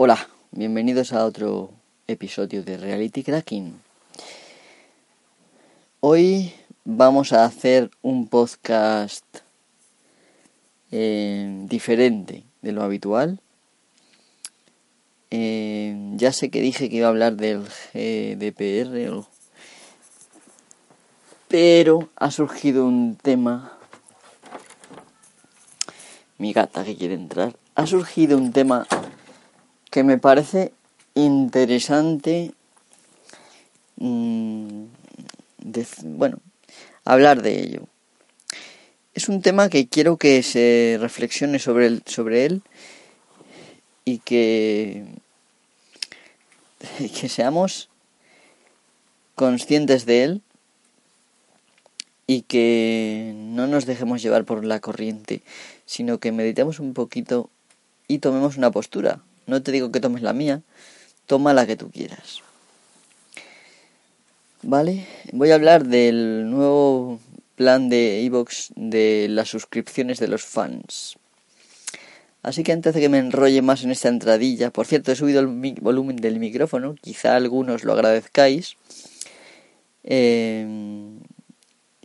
Hola, bienvenidos a otro episodio de Reality Cracking. Hoy vamos a hacer un podcast eh, diferente de lo habitual. Eh, ya sé que dije que iba a hablar del GDPR, pero ha surgido un tema. Mi gata que quiere entrar. Ha surgido un tema que me parece interesante. Mm, bueno, hablar de ello. Es un tema que quiero que se reflexione sobre, sobre él y que, que seamos conscientes de él y que no nos dejemos llevar por la corriente, sino que meditemos un poquito y tomemos una postura. No te digo que tomes la mía, toma la que tú quieras. ¿Vale? Voy a hablar del nuevo plan de Evox de las suscripciones de los fans. Así que antes de que me enrolle más en esta entradilla, por cierto, he subido el volumen del micrófono, quizá algunos lo agradezcáis. Em,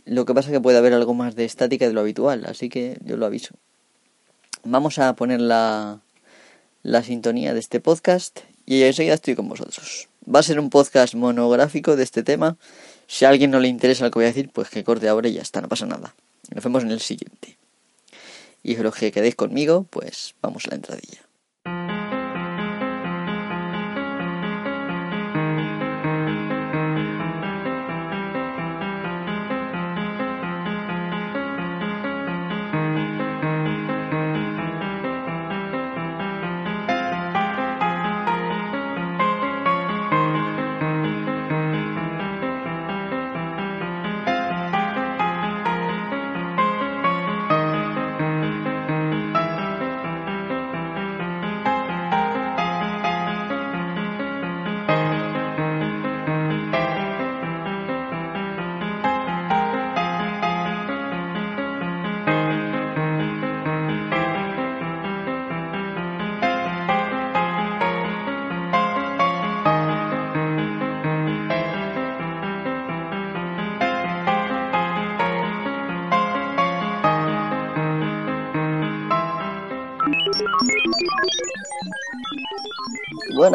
lo que pasa es que puede haber algo más de estática de lo habitual, así que yo lo aviso. Vamos a poner la, la sintonía de este podcast y enseguida estoy con vosotros. Va a ser un podcast monográfico de este tema. Si a alguien no le interesa lo que voy a decir, pues que corte ahora y ya está, no pasa nada. Nos vemos en el siguiente. Y los que quedéis conmigo, pues vamos a la entradilla.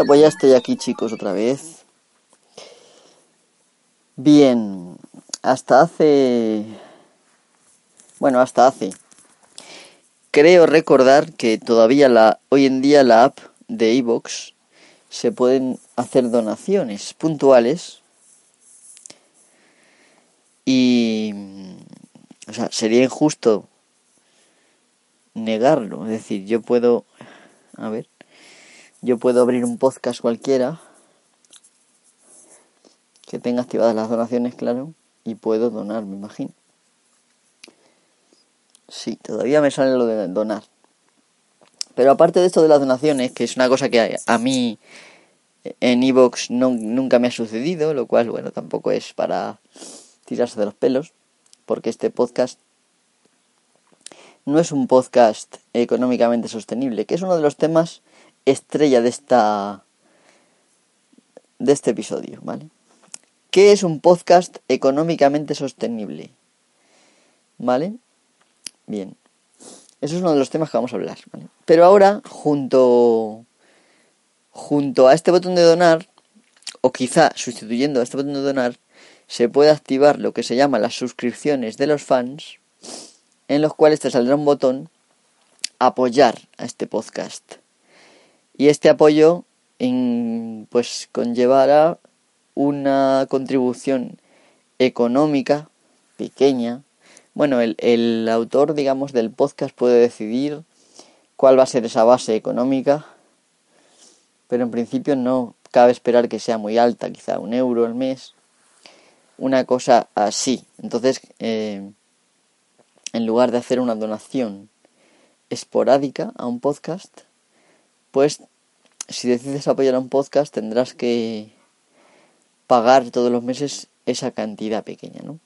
Pues ya estoy aquí chicos otra vez. Bien, hasta hace... Bueno, hasta hace... Creo recordar que todavía la hoy en día la app de iVoox se pueden hacer donaciones puntuales. Y o sea, sería injusto negarlo, es decir, yo puedo a ver yo puedo abrir un podcast cualquiera que tenga activadas las donaciones, claro, y puedo donar, me imagino. Sí, todavía me sale lo de donar. Pero aparte de esto de las donaciones, que es una cosa que a, mí en Evox no, nunca me ha sucedido, lo cual, bueno, tampoco es para tirarse de los pelos, porque este podcast no es un podcast económicamente sostenible, que es uno de los temas estrella de esta de este episodio, ¿vale? ¿Qué es un podcast económicamente sostenible? ¿Vale? Bien. Eso es uno de los temas que vamos a hablar, ¿vale? Pero ahora, junto junto a este botón de donar o quizá sustituyendo a este botón de donar, se puede activar lo que se llama las suscripciones de los fans, en los cuales te saldrá un botón apoyar a este podcast. Y este apoyo pues conllevará una contribución económica pequeña. Bueno, el, el autor, digamos, del podcast puede decidir cuál va a ser esa base económica, pero en principio no cabe esperar que sea muy alta, quizá un euro al mes, una cosa así. Entonces, eh, en lugar de hacer una donación esporádica a un podcast, pues si decides apoyar a un podcast tendrás que pagar todos los meses esa cantidad pequeña, ¿no?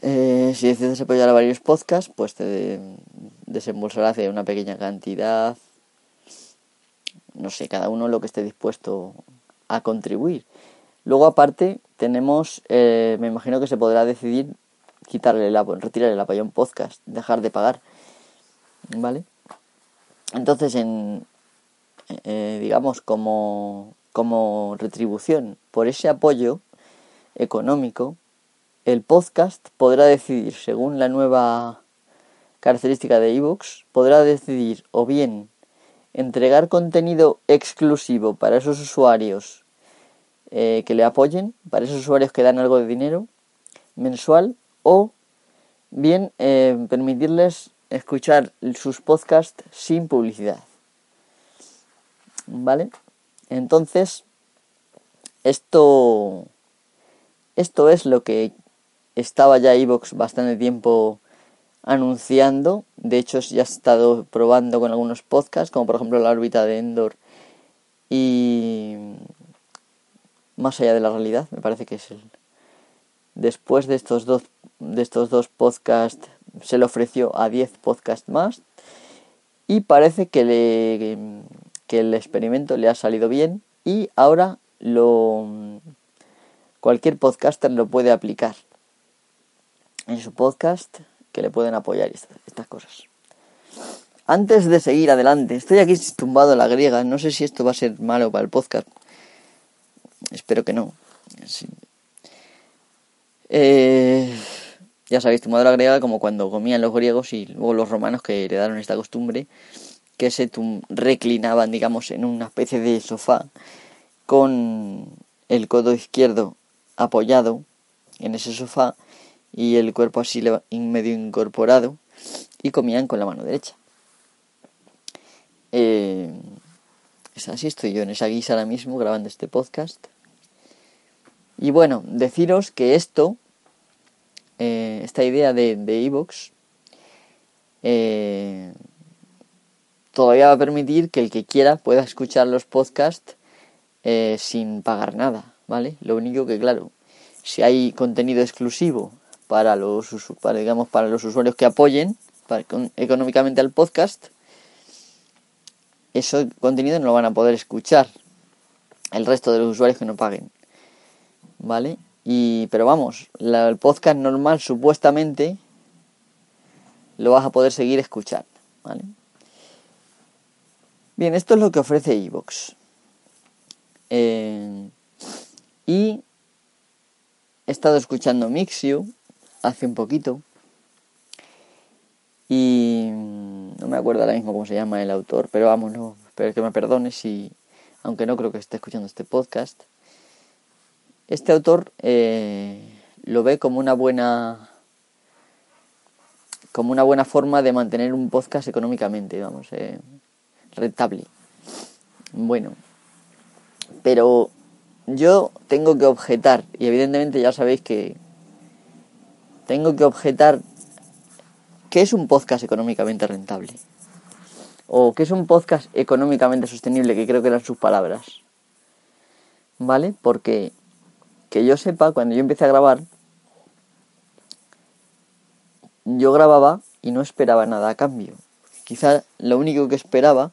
Eh, si decides apoyar a varios podcasts, pues te desembolsarás de una pequeña cantidad no sé, cada uno lo que esté dispuesto a contribuir. Luego aparte tenemos, eh, me imagino que se podrá decidir quitarle el retirar el apoyo a un podcast, dejar de pagar, ¿vale? Entonces, en, eh, digamos, como, como retribución por ese apoyo económico, el podcast podrá decidir, según la nueva característica de ebooks, podrá decidir o bien entregar contenido exclusivo para esos usuarios eh, que le apoyen, para esos usuarios que dan algo de dinero mensual, o bien eh, permitirles escuchar sus podcasts sin publicidad. ¿Vale? Entonces, esto, esto es lo que estaba ya Evox bastante tiempo anunciando. De hecho, ya he estado probando con algunos podcasts, como por ejemplo la órbita de Endor y más allá de la realidad, me parece que es el. Después de estos dos, de estos dos podcasts, se le ofreció a 10 podcasts más y parece que, le, que el experimento le ha salido bien y ahora lo cualquier podcaster lo puede aplicar en su podcast que le pueden apoyar estas, cosas. Antes de seguir adelante, estoy aquí tumbado en la griega, no sé si esto va a ser malo para el podcast. Espero que no. Eh, ya sabéis, tumbado en la griega como cuando comían los griegos y luego los romanos que heredaron esta costumbre, que se reclinaban, digamos, en una especie de sofá con el codo izquierdo apoyado en ese sofá y el cuerpo así medio incorporado y comían con la mano derecha. Eh, así, estoy yo en esa guisa ahora mismo grabando este podcast. Y bueno, deciros que esto, eh, esta idea de Evox, eh, todavía va a permitir que el que quiera pueda escuchar los podcasts sin pagar nada, ¿vale? Lo único que, claro, si hay contenido exclusivo para los, digamos, para los usuarios que apoyen económicamente al podcast, ese contenido no lo van a poder escuchar el resto de los usuarios que no paguen. ¿Vale? Y, pero vamos, el podcast normal supuestamente lo vas a poder seguir escuchando. ¿Vale? Bien, esto es lo que ofrece Evox. Eh, y he estado escuchando Mixio hace un poquito. Y no me acuerdo ahora mismo cómo se llama el autor, pero vamos, no, espero que me perdone si, aunque no creo que esté escuchando este podcast. Este autor eh, lo ve como una buena como una buena forma de mantener un podcast económicamente, vamos, eh, rentable. Bueno, pero yo tengo que objetar, y evidentemente ya sabéis que tengo que objetar qué es un podcast económicamente rentable. O qué es un podcast económicamente sostenible, que creo que eran sus palabras. ¿Vale? Porque que yo sepa, cuando yo empecé a grabar, yo grababa y no esperaba nada a cambio. Quizá lo único que esperaba,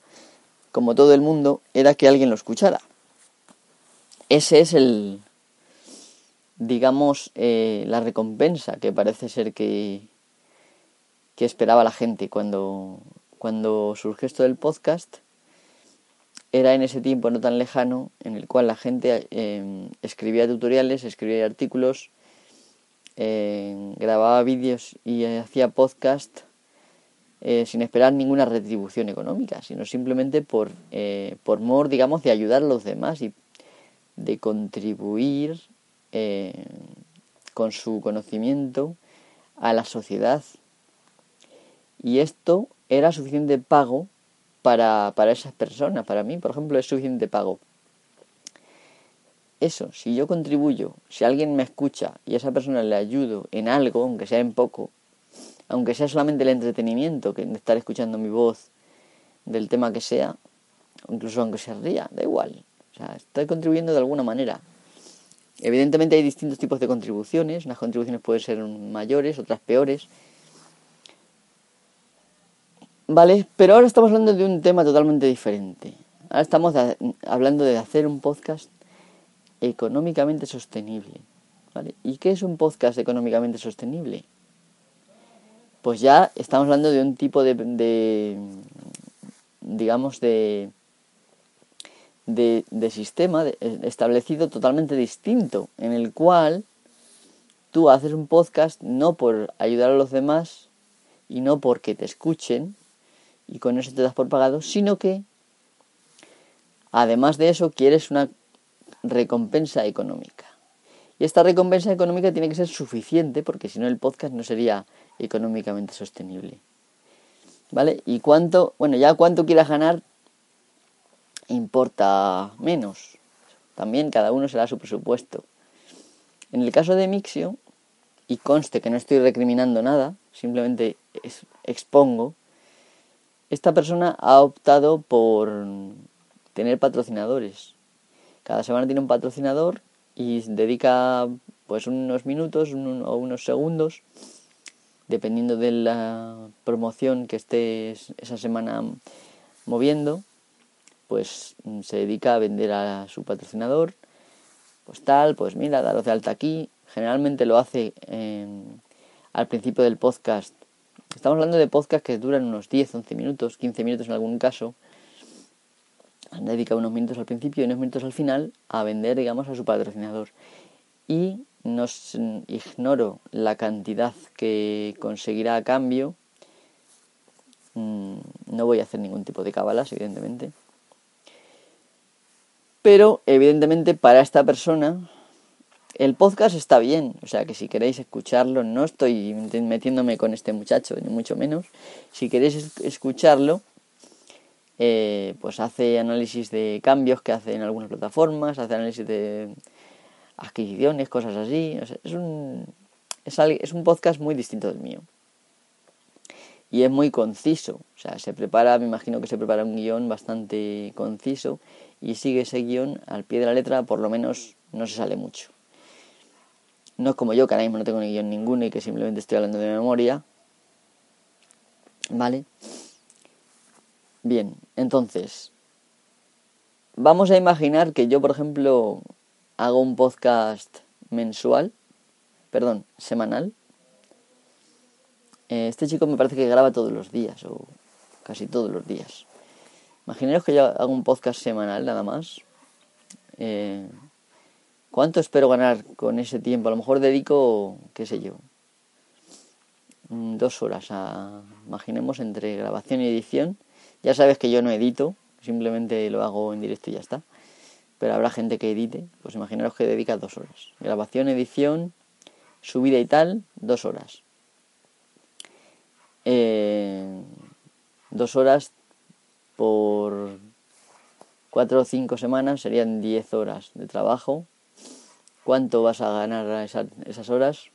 como todo el mundo, era que alguien lo escuchara. Ese es el, digamos, eh, la recompensa que parece ser que, que esperaba la gente cuando, cuando surgió esto del podcast. Era en ese tiempo no tan lejano en el cual la gente em, escribía tutoriales, escribía artículos, em, grababa vídeos y hacía podcast eh, sin esperar ninguna retribución económica, sino simplemente por, eh, por mor, digamos, de ayudar a los demás y de contribuir eh, con su conocimiento a la sociedad. Y esto era suficiente pago para, para esas personas. Para mí, por ejemplo, es suficiente pago. Eso, si yo contribuyo, si alguien me escucha y a esa persona le ayudo en algo, aunque sea en poco, aunque sea solamente el entretenimiento, que estar escuchando mi voz del tema que sea, incluso aunque se ría, da igual. O sea, estoy contribuyendo de alguna manera. Evidentemente hay distintos tipos de contribuciones, unas contribuciones pueden ser mayores, otras peores. Vale, pero ahora estamos hablando de un tema totalmente diferente. Ahora estamos hablando de hacer un podcast económicamente sostenible. ¿vale? ¿Y qué es un podcast económicamente sostenible? Pues ya estamos hablando de un tipo de, digamos, de, de sistema establecido totalmente distinto, en el cual tú haces un podcast no por ayudar a los demás y no porque te escuchen y con eso te das por pagado, sino que además de eso quieres una recompensa económica. Y esta recompensa económica tiene que ser suficiente porque si no el podcast no sería económicamente sostenible. ¿Vale? Y cuánto, bueno, ya cuánto quieras ganar importa menos. También cada uno será su presupuesto. En el caso de Mixio, y conste que no estoy recriminando nada, simplemente expongo, esta persona ha optado por tener patrocinadores. Cada semana tiene un patrocinador y dedica pues unos minutos o unos segundos, dependiendo de la promoción que esté esa semana moviendo, pues se dedica a vender a su patrocinador, pues tal, pues mira, daros de alta aquí. Generalmente lo hace al principio del podcast. Estamos hablando de podcasts que duran unos 10, 11 minutos, 15 minutos en algún caso. Dedica unos minutos al principio y unos minutos al final a vender, digamos, a su patrocinador. Y no ignoro la cantidad que conseguirá a cambio. Mm, no voy a hacer ningún tipo de cabalas, evidentemente. Pero evidentemente para esta persona el podcast está bien, o sea que si queréis escucharlo, no estoy metiéndome con este muchacho, ni mucho menos. Si queréis escucharlo, eh, pues hace análisis de cambios que hace en algunas plataformas, hace análisis de adquisiciones, cosas así. es, un, es, es un podcast muy distinto del mío. Y es muy conciso, o sea, se prepara, me imagino que se prepara un guion bastante conciso y sigue ese guion al pie de la letra, por lo menos no se sale mucho. No es como yo, que ahora mismo no tengo ni guion ninguno y que simplemente estoy hablando de memoria. ¿Vale? Bien, entonces, vamos a imaginar que yo, por ejemplo, hago un podcast mensual, perdón, semanal. Eh, este chico me parece que graba todos los días, o casi todos los días. Imaginaros que yo hago un podcast semanal nada más. Eh, ¿Cuánto espero ganar con ese tiempo? A lo mejor dedico, qué sé yo, mm, dos horas a, imaginemos, entre grabación y edición. Ya sabes que yo no edito, simplemente lo hago en directo y ya está. Pero habrá gente que edite, pues imaginaros que dedica dos horas. Grabación, edición, subida y tal, dos horas. Eh, dos horas por cuatro o cinco semanas serían 10 horas de trabajo. ¿Cuánto vas a ganar a esas, horas?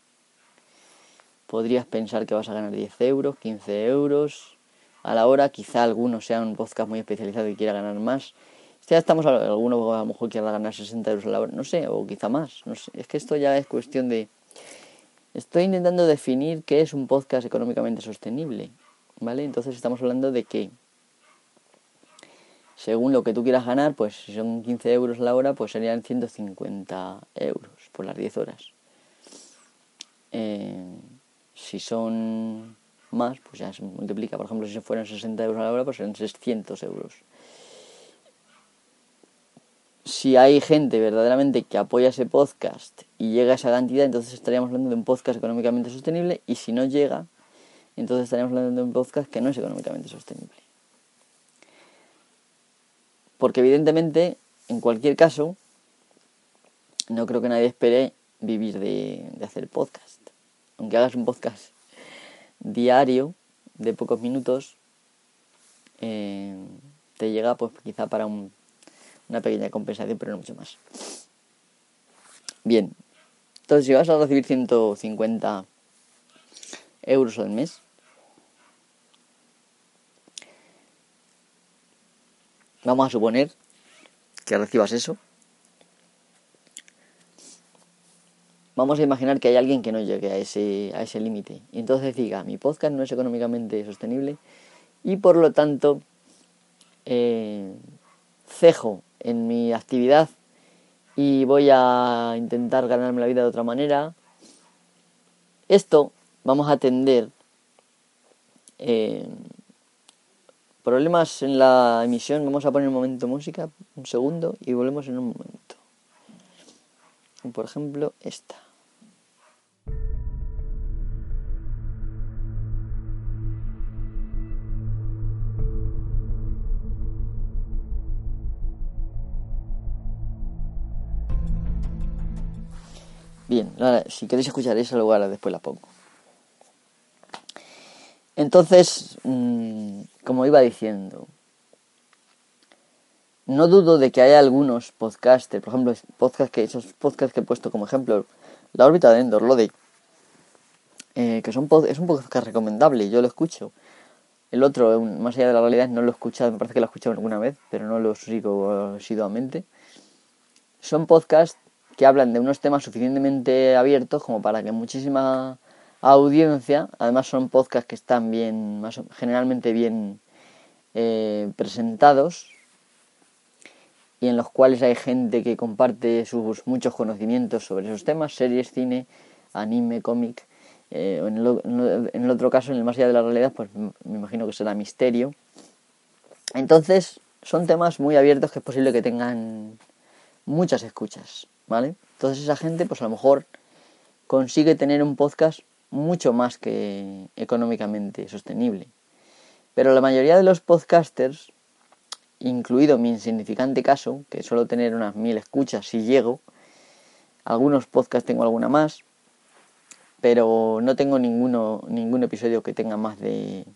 Podrías pensar que vas a ganar 10 euros, 15 euros a la hora. Quizá alguno sea un podcast muy especializado y quiera ganar más. Ya estamos, alguno a lo mejor quiera ganar 60 euros a la hora, no sé, o quizá más. No sé. Es que esto ya es cuestión de... Estoy intentando definir qué es un podcast económicamente sostenible. ¿Vale? Entonces estamos hablando de que según lo que tú quieras ganar, pues si son 15 euros la hora, pues serían 150 euros por las 10 horas. Eh, si son más, pues ya se multiplica. Por ejemplo, si fueran 60 euros a la hora, pues serían 600 euros. Si hay gente verdaderamente que apoya ese podcast y llega a esa cantidad, entonces estaríamos hablando de un podcast económicamente sostenible. Y si no llega, entonces estaríamos hablando de un podcast que no es económicamente sostenible. Porque evidentemente, en cualquier caso, no creo que nadie espere vivir de, hacer podcast. Aunque hagas un podcast diario, de pocos minutos, eh, te llega pues quizá para una pequeña compensación, pero no mucho más. Bien, entonces si vas a recibir 150 euros al mes, Vamos a suponer que recibas eso. Vamos a imaginar que hay alguien que no llegue a ese, a ese límite. Y entonces diga, mi podcast no es económicamente sostenible y por lo tanto eh, cejo en mi actividad y voy a intentar ganarme la vida de otra manera. Esto vamos a atender eh, problemas en la emisión. Vamos a poner un momento música, un segundo, y volvemos en un momento. Por ejemplo, esta. Bien, ahora, si queréis escuchar esa, luego ahora después la pongo. Entonces, mm, como iba diciendo, no dudo de que haya algunos podcasters, por ejemplo, podcast que, esos podcasts que he puesto como ejemplo, La órbita de Endor, lo eh, que son es un podcast recomendable, yo lo escucho. El otro, más allá de la realidad, no lo he escuchado, me parece que lo he escuchado alguna vez, pero no lo sigo asiduamente. Son podcasts que hablan de unos temas suficientemente abiertos como para que muchísima audiencia, además son podcasts que están bien, más, generalmente bien eh, presentados y en los cuales hay gente que comparte sus muchos conocimientos sobre esos temas, series, cine, anime, cómic. Eh, en, el, otro caso, en el más allá de la realidad, pues me imagino que será misterio. Entonces, son temas muy abiertos que es posible que tengan muchas escuchas. ¿Vale? Entonces esa gente pues a lo mejor consigue tener un podcast mucho más que económicamente sostenible. Pero la mayoría de los podcasters, incluido mi insignificante caso, que suelo tener unas mil escuchas si llego, algunos podcasts tengo alguna más, pero no tengo ninguno, ningún episodio que tenga más de...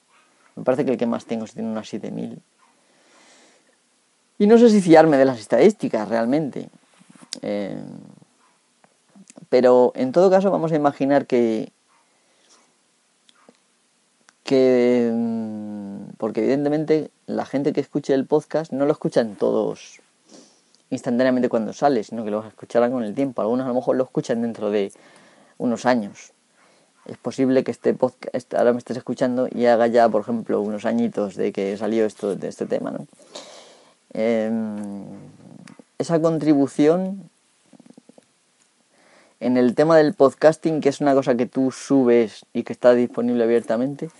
Me parece que el que más tengo es tiene unas 7000. Y no sé si fiarme de las estadísticas realmente. Eh, pero en todo caso vamos a imaginar que, que mm, porque evidentemente la gente que escuche el podcast no lo escuchan todos instantáneamente cuando sale, sino que lo escucharán con el tiempo. Algunos a lo mejor lo escuchan dentro de unos años. Es posible que este podcast ahora me estés escuchando y haga ya, por ejemplo, unos añitos de que salió esto de este tema, ¿no? Em, esa contribución en el tema del podcasting, que es una cosa que tú subes y que está disponible abiertamente,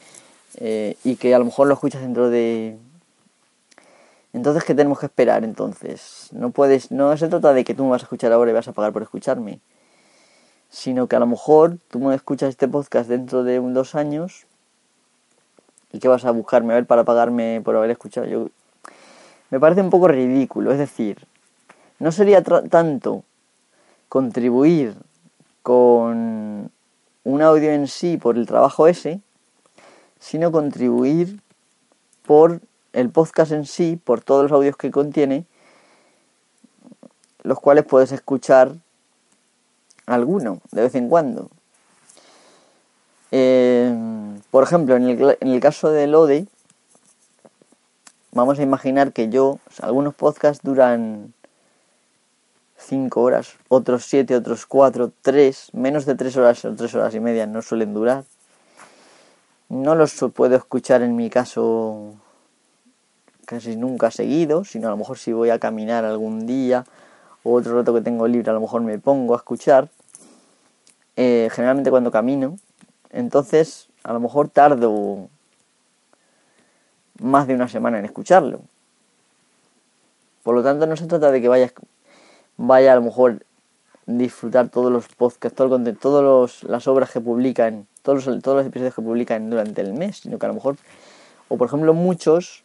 eh, y que a lo mejor lo escuchas dentro de... Entonces, ¿qué tenemos que esperar entonces? No puedes, no se trata de que tú me vas a escuchar ahora y vas a pagar por escucharme, sino que a lo mejor tú me escuchas este podcast dentro de un, dos años y que vas a buscarme a ver para pagarme por haber escuchado. Yo, me parece un poco ridículo, es decir, no sería tanto contribuir con un audio en sí por el trabajo ese, sino contribuir por el podcast en sí, por todos los audios que contiene, los cuales puedes escuchar alguno de vez en cuando. Eh, por ejemplo, en el, en el caso del ODE, vamos a imaginar que yo, algunos podcasts duran 5 horas, otros 7, otros 4, 3, menos de 3 horas o 3 horas y media no suelen durar. No los puedo escuchar en mi caso casi nunca seguido, sino a lo mejor si voy a caminar algún día o otro rato que tengo libre a lo mejor me pongo a escuchar. Eh, generalmente cuando camino, entonces a lo mejor tardo más de una semana en escucharlo. Por lo tanto, no se trata de que vayas vaya a lo mejor disfrutar todos los podcasts, todo el contenido, todas las obras que publican, todos los, todos los episodios que publican durante el mes, sino que a lo mejor, o por ejemplo muchos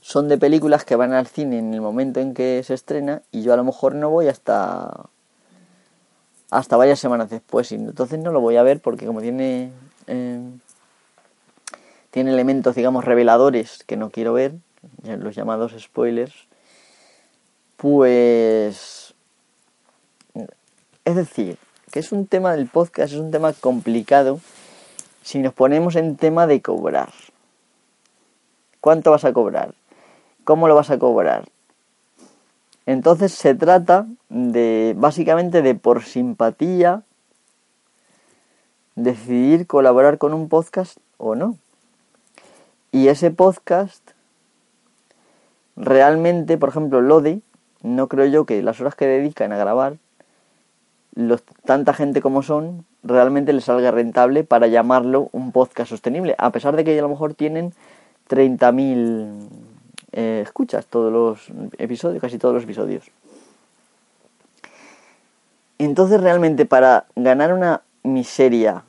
son de películas que van al cine en el momento en que se estrena y yo a lo mejor no voy hasta hasta varias semanas después y entonces no lo voy a ver porque como tiene eh, tiene elementos digamos reveladores que no quiero ver los llamados spoilers pues... Es decir, que es un tema del podcast, es un tema complicado si nos ponemos en tema de cobrar. ¿Cuánto vas a cobrar? ¿Cómo lo vas a cobrar? Entonces se trata de, básicamente, de por simpatía, decidir colaborar con un podcast o no. Y ese podcast realmente, por ejemplo, Lode, no creo yo que las horas que dedican a grabar, tanta gente como son, realmente les salga rentable para llamarlo un podcast sostenible, a pesar de que a lo mejor tienen 30.000 eh, escuchas todos los episodios, casi todos los episodios. Entonces realmente para ganar una miseria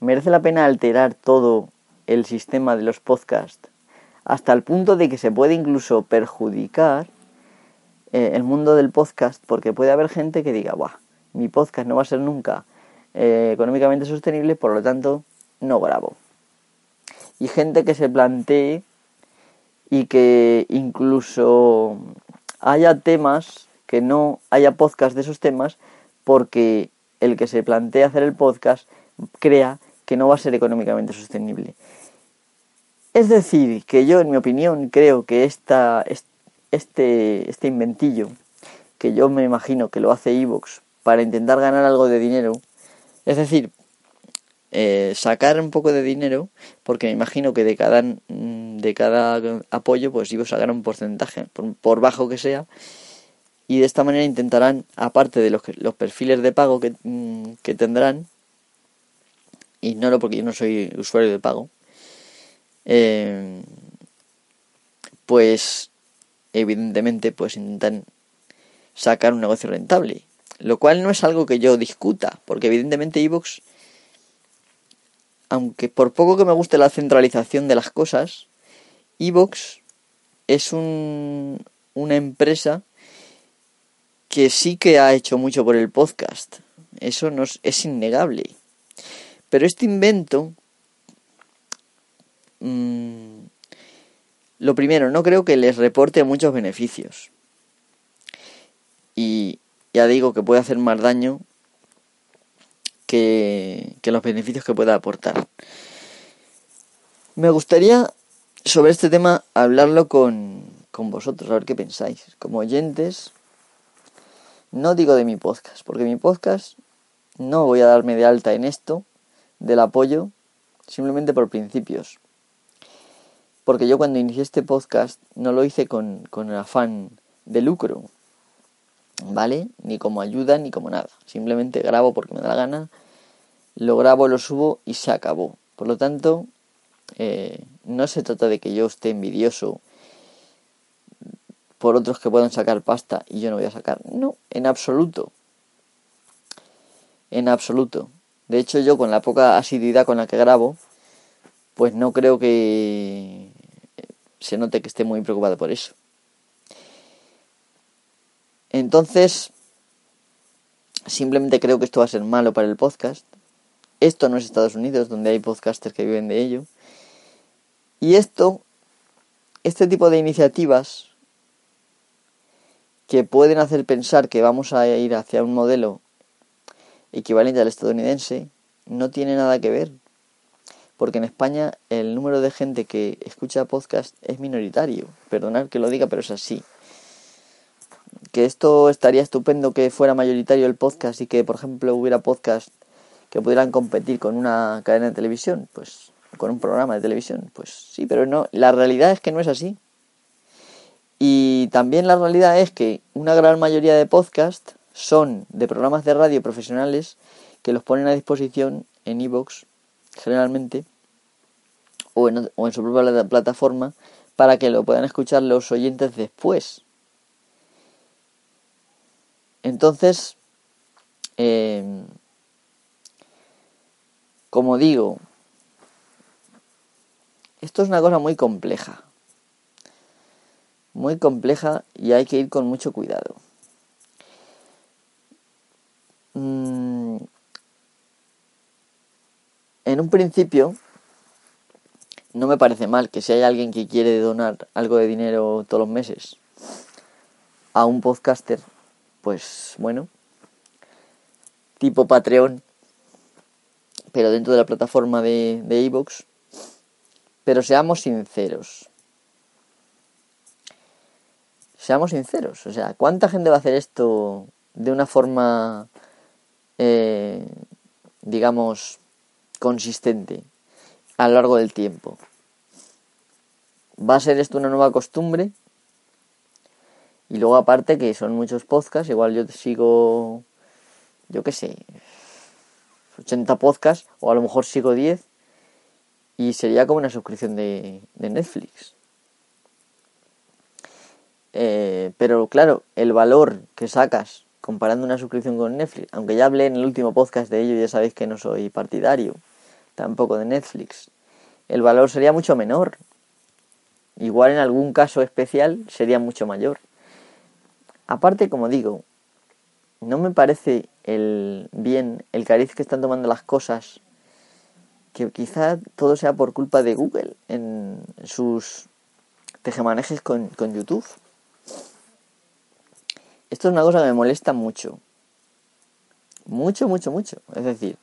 merece la pena alterar todo el sistema de los podcasts hasta el punto de que se puede incluso perjudicar eh, el mundo del podcast porque puede haber gente que diga, Buah, mi podcast no va a ser nunca eh, económicamente sostenible, por lo tanto no grabo. Y gente que se plantee y que incluso haya temas que no haya podcast de esos temas porque el que se plantea hacer el podcast crea que no va a ser económicamente sostenible. Es decir, que yo, en mi opinión, creo que esta, este, este inventillo, que yo me imagino que lo hace Evox para intentar ganar algo de dinero, es decir, eh, sacar un poco de dinero, porque me imagino que de cada, mm, de cada apoyo, pues Evox sacará un porcentaje, por, bajo que sea, y de esta manera intentarán, aparte de los, los perfiles de pago que, mm, que tendrán, ignoro porque yo no soy usuario de pago, eh, pues evidentemente pues intentan sacar un negocio rentable. Lo cual no es algo que yo discuta, porque evidentemente Evox, aunque por poco que me guste la centralización de las cosas, Evox es un, una empresa que sí que ha hecho mucho por el podcast. Eso no es, es innegable. Pero este invento Mm, lo primero, no creo que les reporte muchos beneficios. Y ya digo que puede hacer más daño que, los beneficios que pueda aportar. Me gustaría sobre este tema hablarlo con, con vosotros, a ver qué pensáis. Como oyentes, no digo de mi podcast, porque mi podcast no voy a darme de alta en esto del apoyo simplemente por principios porque yo cuando inicié este podcast no lo hice con, afán de lucro, ¿vale? Ni como ayuda ni como nada. Simplemente grabo porque me da la gana, lo grabo, lo subo y se acabó. Por lo tanto, eh, no se trata de que yo esté envidioso por otros que puedan sacar pasta y yo no voy a sacar. No, en absoluto. En absoluto. De hecho, yo con la poca asiduidad con la que grabo, pues no creo que se note que esté muy preocupado por eso. Entonces, simplemente creo que esto va a ser malo para el podcast. Esto no es Estados Unidos, donde hay podcasters que viven de ello. Y esto, este tipo de iniciativas que pueden hacer pensar que vamos a ir hacia un modelo equivalente al estadounidense, no tiene nada que ver porque en España el número de gente que escucha podcast es minoritario. Perdonad que lo diga, pero es así. Que esto estaría estupendo que fuera mayoritario el podcast y que, por ejemplo, hubiera podcast que pudieran competir con una cadena de televisión, pues con un programa de televisión, pues sí, pero no, la realidad es que no es así. Y también la realidad es que una gran mayoría de podcasts son de programas de radio profesionales que los ponen a disposición en iVoox generalmente o en, su propia plataforma para que lo puedan escuchar los oyentes después. Entonces, em, como digo, esto es una cosa muy compleja. Muy compleja y hay que ir con mucho cuidado. Mm, en un principio, no me parece mal que si hay alguien que quiere donar algo de dinero todos los meses a un podcaster, pues bueno, tipo Patreon, pero dentro de la plataforma de de pero seamos sinceros. Seamos sinceros, o sea, ¿cuánta gente va a hacer esto de una forma, eh, digamos, consistente? A lo largo del tiempo. va a ser esto una nueva costumbre. Y luego aparte que son muchos podcasts, igual yo sigo, yo qué sé, 80 podcasts, o a lo mejor sigo 10, y sería como una suscripción de, Netflix. Eh, pero claro, el valor que sacas comparando una suscripción con Netflix, aunque ya hablé en el último podcast de ello, ya sabéis que no soy partidario tampoco de Netflix, el valor sería mucho menor. Igual en algún caso especial sería mucho mayor. Aparte, como digo, no me parece el bien el cariz que están tomando las cosas, que quizá todo sea por culpa de Google en sus tejemanejes con, con YouTube. Esto es una cosa que me molesta mucho. Mucho, mucho, mucho. Es decir,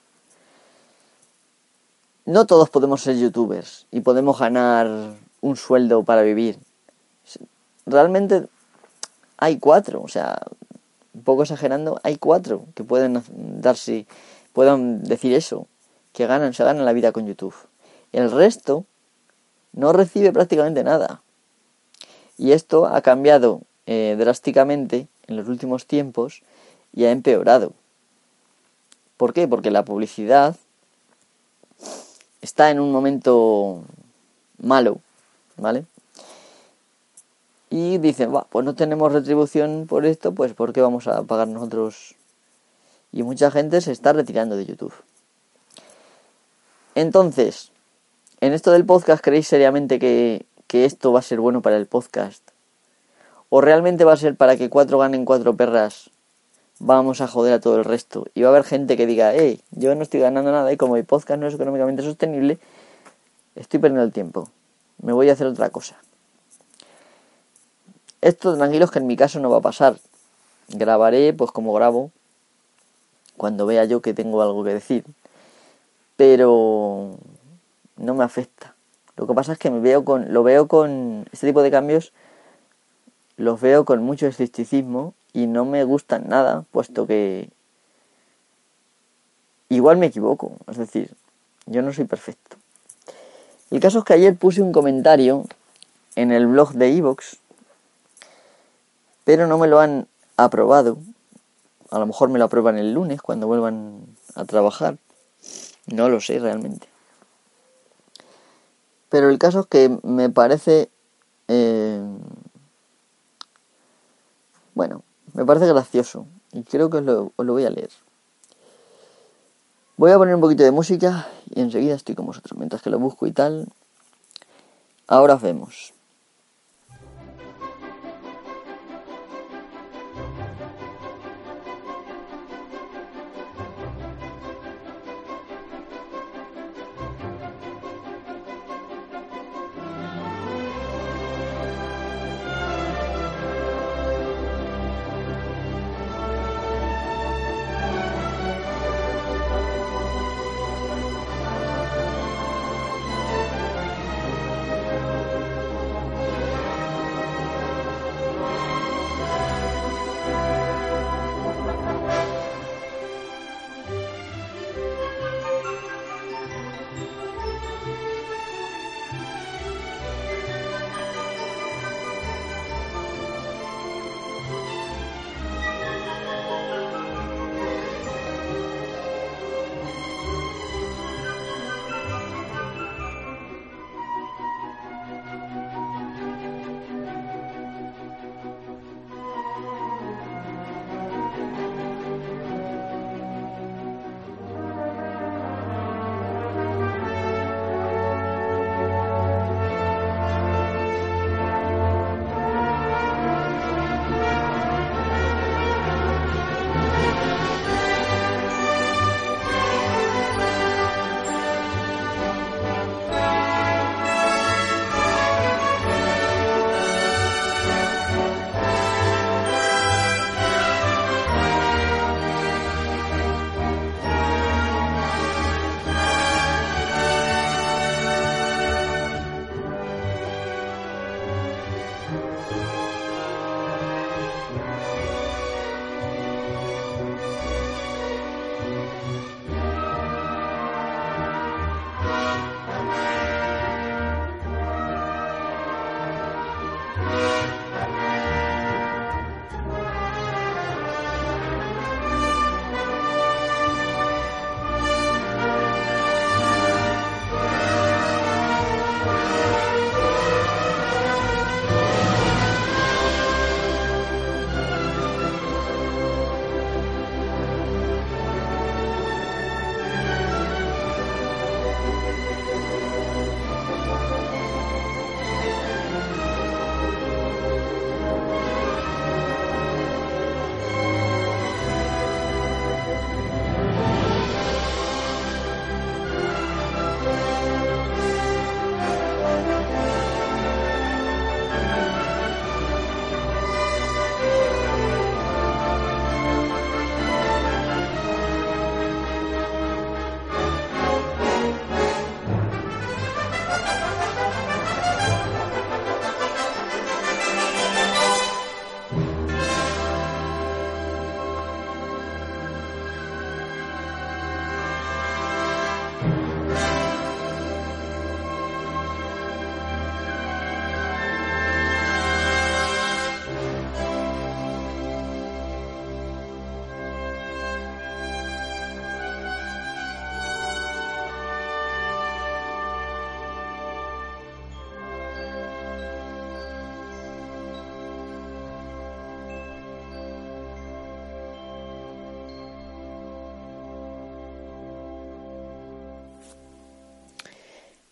no todos podemos ser youtubers y podemos ganar un sueldo para vivir. Realmente hay cuatro, o sea, un poco exagerando, hay cuatro que pueden darse, puedan decir eso, que ganan, se ganan la vida con YouTube. El resto no recibe prácticamente nada. Y esto ha cambiado eh, drásticamente en los últimos tiempos y ha empeorado. ¿Por qué? Porque la publicidad está en un momento malo, ¿vale? Y dicen, va, pues no tenemos retribución por esto, pues ¿por qué vamos a pagar nosotros? Y mucha gente se está retirando de YouTube. Entonces, en esto del podcast, ¿creéis seriamente que, que esto va a ser bueno para el podcast? ¿O realmente va a ser para que cuatro ganen cuatro perras? Vamos a joder a todo el resto. Y va a haber gente que diga, hey, yo no estoy ganando nada y como mi podcast no es económicamente sostenible, estoy perdiendo el tiempo. Me voy a hacer otra cosa. Esto, tranquilos, que en mi caso no va a pasar. Grabaré, pues como grabo, cuando vea yo que tengo algo que decir. Pero no me afecta. Lo que pasa es que me veo con, lo veo con este tipo de cambios los veo con mucho escepticismo y no me gustan nada, puesto que igual me equivoco, es decir, yo no soy perfecto. El caso es que ayer puse un comentario en el blog de Evox, pero no me lo han aprobado. A lo mejor me lo aprueban el lunes cuando vuelvan a trabajar. No lo sé realmente. Pero el caso es que me parece eh, bueno, me parece gracioso y creo que os lo, voy a leer. Voy a poner un poquito de música y enseguida estoy con vosotros. Mientras que lo busco y tal. Ahora vemos.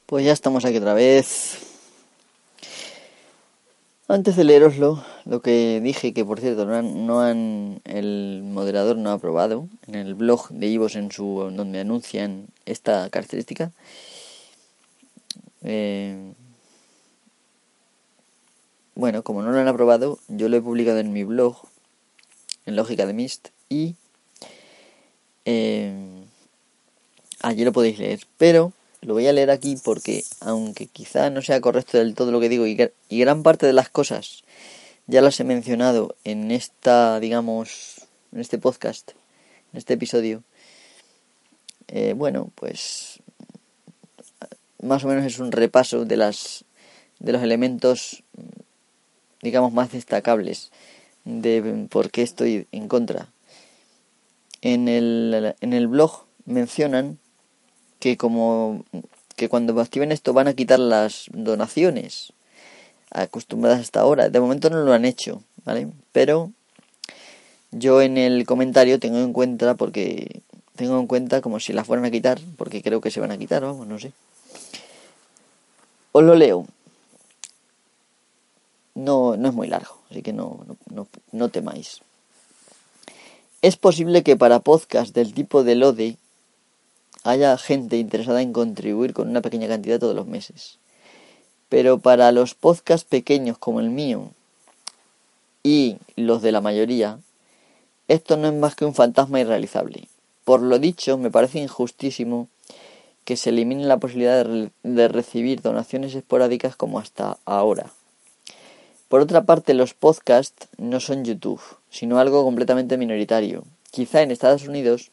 Pues ya estamos aquí otra vez. Antes de leeroslo, lo que dije, que por cierto no han, el moderador no ha aprobado en el blog de Ivos en su donde anuncian esta característica. Eh, bueno, como no lo han aprobado, yo lo he publicado en mi blog, en Lógica de Mist, y eh, allí lo podéis leer. Pero lo voy a leer aquí porque, aunque quizá no sea correcto del todo lo que digo, y, gran parte de las cosas ya las he mencionado en esta, digamos, en este podcast, en este episodio, eh, bueno, pues más o menos es un repaso de las de los elementos digamos más destacables de por qué estoy en contra. En el, en el blog mencionan que como que cuando activen esto van a quitar las donaciones acostumbradas hasta ahora. De momento no lo han hecho, ¿vale? Pero yo en el comentario tengo en cuenta porque tengo en cuenta como si las fueran a quitar, porque creo que se van a quitar, vamos, no sé. Os lo leo. No, no es muy largo, así que no, no, no, no temáis. Es posible que para podcast del tipo de Lode haya gente interesada en contribuir con una pequeña cantidad todos los meses. Pero para los podcasts pequeños como el mío y los de la mayoría, esto no es más que un fantasma irrealizable. Por lo dicho, me parece injustísimo que se elimine la posibilidad de, de recibir donaciones esporádicas como hasta ahora. Por otra parte, los podcasts no son YouTube, sino algo completamente minoritario. Quizá en Estados Unidos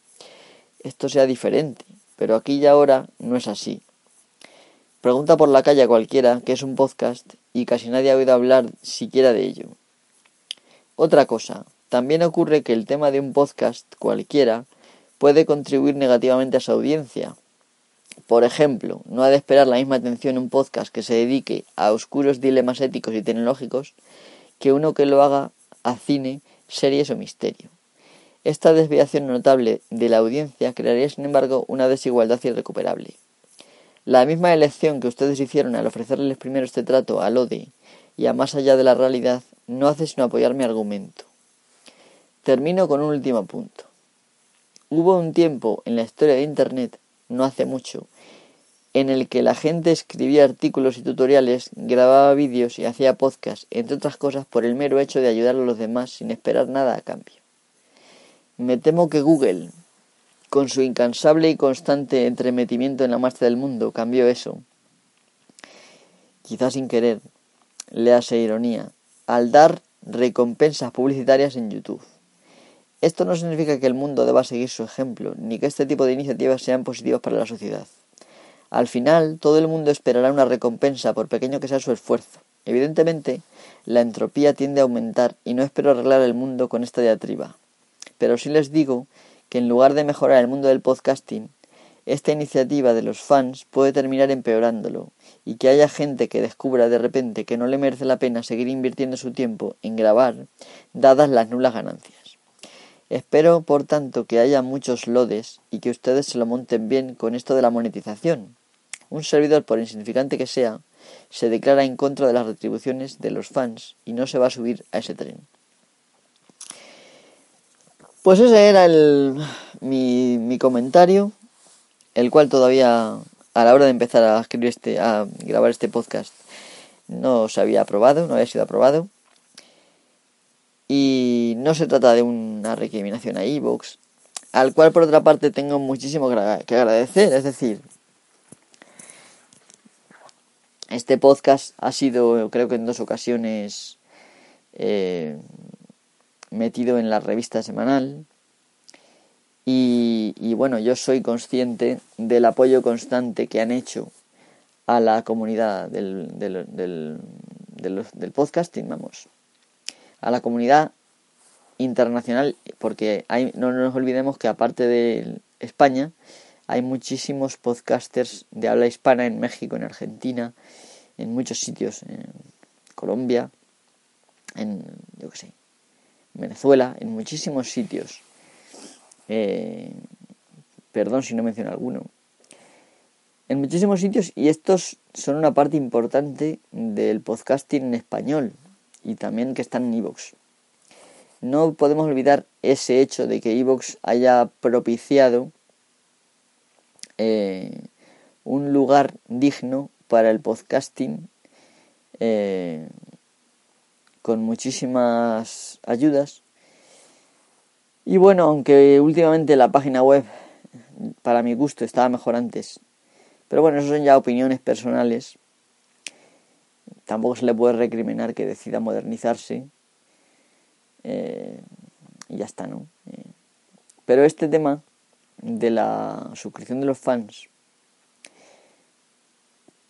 esto sea diferente, pero aquí y ahora no es así. Pregunta por la calle a cualquiera que es un podcast y casi nadie ha oído hablar siquiera de ello. Otra cosa, también ocurre que el tema de un podcast cualquiera puede contribuir negativamente a su audiencia. Por ejemplo, no ha de esperar la misma atención un podcast que se dedique a oscuros dilemas éticos y tecnológicos que uno que lo haga a cine, series o misterio. Esta desviación notable de la audiencia crearía, sin embargo, una desigualdad irrecuperable. La misma elección que ustedes hicieron al ofrecerles primero este trato al ODE y a más allá de la realidad no hace sino apoyar mi argumento. Termino con un último punto. Hubo un tiempo en la historia de Internet, no hace mucho, en el que la gente escribía artículos y tutoriales, grababa vídeos y hacía podcasts, entre otras cosas, por el mero hecho de ayudar a los demás sin esperar nada a cambio. Me temo que Google, con su incansable y constante entremetimiento en la marcha del mundo, cambió eso. Quizás sin querer, le hace ironía, al dar recompensas publicitarias en YouTube. Esto no significa que el mundo deba seguir su ejemplo, ni que este tipo de iniciativas sean positivas para la sociedad. Al final, todo el mundo esperará una recompensa, por pequeño que sea su esfuerzo. Evidentemente, la entropía tiende a aumentar y no espero arreglar el mundo con esta diatriba. Pero sí les digo que en lugar de mejorar el mundo del podcasting, esta iniciativa de los fans puede terminar empeorándolo y que haya gente que descubra de repente que no le merece la pena seguir invirtiendo su tiempo en grabar, dadas las nulas ganancias. Espero, por tanto, que haya muchos lodes y que ustedes se lo monten bien con esto de la monetización. Un servidor, por insignificante que sea, se declara en contra de las retribuciones de los fans y no se va a subir a ese tren. Pues ese era el, mi, mi comentario, el cual todavía a la hora de empezar a escribir este, a grabar este podcast, no se había aprobado, no había sido aprobado. Y no se trata de una recriminación a Evox, al cual por otra parte tengo muchísimo que agradecer. Es decir, este podcast ha sido, creo que en dos ocasiones, eh, metido en la revista semanal. Y, bueno, yo soy consciente del apoyo constante que han hecho a la comunidad del, del, del, del, podcasting, vamos. A la comunidad internacional, porque hay, no nos olvidemos que aparte de España, hay muchísimos podcasters de habla hispana en México, en Argentina, en muchos sitios, en Colombia, en, yo qué sé, Venezuela, en muchísimos sitios. Eh, perdón si no menciono alguno. en muchísimos sitios y estos son una parte importante del podcasting en español y también que están en iVoox. No podemos olvidar ese hecho de que iVoox haya propiciado eh, un lugar digno para el podcasting eh, con muchísimas ayudas. Y bueno, aunque últimamente la página web, para mi gusto, estaba mejor antes. Pero bueno, eso son ya opiniones personales. Tampoco se le puede recriminar que decida modernizarse. Eh, y ya está, ¿no? Eh, pero este tema de la suscripción de los fans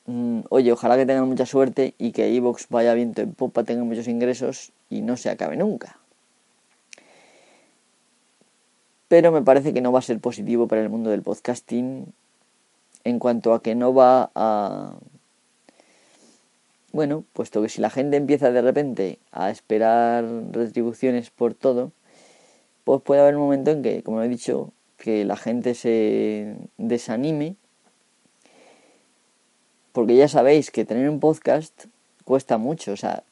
Mm, oye, ojalá que tengan mucha suerte y que Evox vaya viento en popa, tenga muchos ingresos y no se acabe nunca. Pero me parece que no va a ser positivo para el mundo del podcasting en cuanto a que no va a... Bueno, puesto que si la gente empieza de repente a esperar retribuciones por todo, pues puede haber un momento en que, como he dicho, que la gente se desanime porque ya sabéis que tener un podcast cuesta mucho. O sea,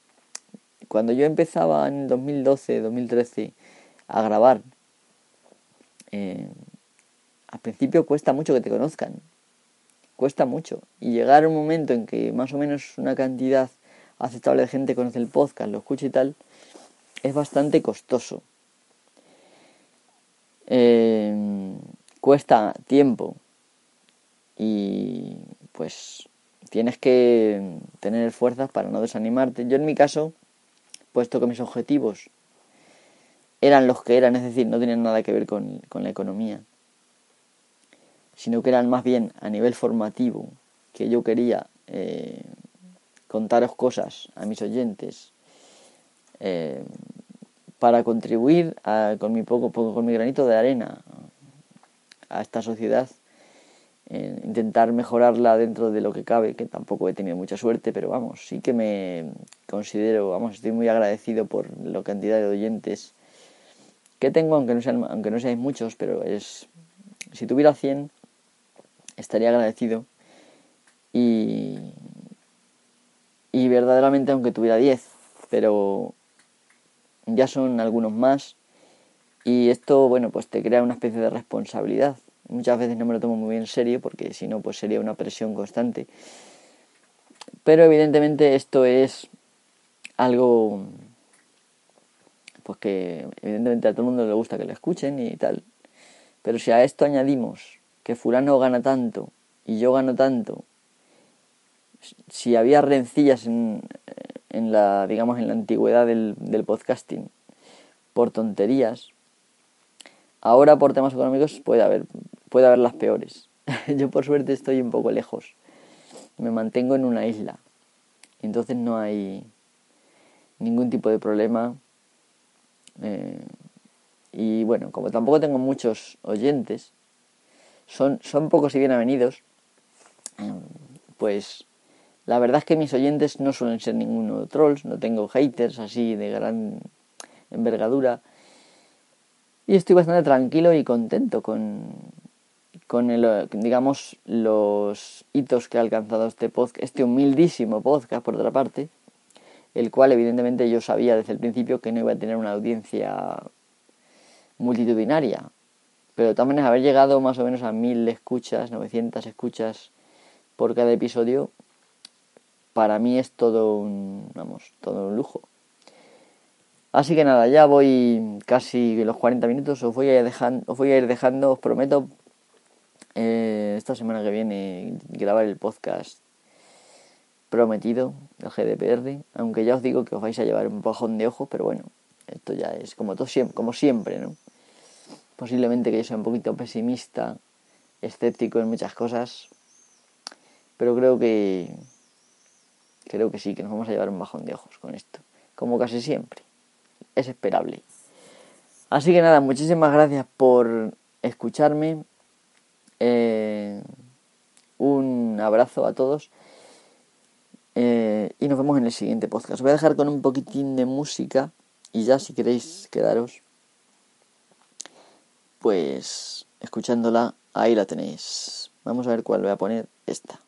cuando yo empezaba en 2012, 2013 a grabar, eh, al principio cuesta mucho que te conozcan. Cuesta mucho. Y llegar a un momento en que más o menos una cantidad aceptable de gente conoce el podcast, lo escucha y tal, es bastante costoso. Eh, cuesta tiempo. Y pues tienes que tener fuerzas para no desanimarte. Yo en mi caso, puesto que mis objetivos eran los que eran, es decir, no tenían nada que ver con, la economía, sino que eran más bien a nivel formativo, que yo quería eh, contaros cosas a mis oyentes eh, para contribuir con mi poco, poco, con mi granito de arena a esta sociedad intentar mejorarla dentro de lo que cabe, que tampoco he tenido mucha suerte, pero vamos, sí que me considero, vamos, estoy muy agradecido por la cantidad de oyentes que tengo, aunque no sean, aunque no seáis muchos, pero es, si tuviera 100, estaría agradecido. Y, y verdaderamente aunque tuviera 10, pero ya son algunos más. Y esto, bueno, pues te crea una especie de responsabilidad Muchas veces no me lo tomo muy en serio porque si no pues sería una presión constante. Pero evidentemente esto es algo pues que evidentemente a todo el mundo le gusta que lo escuchen y tal. Pero si a esto añadimos que fulano gana tanto y yo gano tanto, si había rencillas en, en la digamos en la antigüedad del, del podcasting por tonterías, ahora por temas económicos puede haber puede haber las peores. Yo por suerte estoy un poco lejos. Me mantengo en una isla. Entonces no hay ningún tipo de problema. Eh, y bueno, como tampoco tengo muchos oyentes, son, son pocos y bien avenidos, eh, pues la verdad es que mis oyentes no suelen ser ninguno trolls, no tengo haters así de gran envergadura. Y estoy bastante tranquilo y contento con, con el, digamos, los hitos que ha alcanzado este podcast, este humildísimo podcast, por otra parte, el cual evidentemente yo sabía desde el principio que no iba a tener una audiencia multitudinaria. Pero también haber llegado más o menos a mil escuchas, 900 escuchas por cada episodio, para mí es todo un, vamos, todo un lujo. Así que nada, ya voy casi los 40 minutos, os voy a, dejando, os voy a ir dejando, os prometo eh, esta semana que viene grabar el podcast prometido del GDPR, aunque ya os digo que os vais a llevar un bajón de ojo, pero bueno, esto ya es como, todo, como siempre, ¿no? Posiblemente que yo sea un poquito pesimista, escéptico en muchas cosas, pero creo que creo que sí, que nos vamos a llevar un bajón de ojos con esto, como casi siempre. Es esperable. Así que nada, muchísimas gracias por escucharme. Eh, un abrazo a todos. Eh, y nos vemos en el siguiente podcast. Os voy a dejar con un poquitín de música. Y ya si queréis quedaros, pues escuchándola, ahí la tenéis. Vamos a ver cuál voy a poner. esta.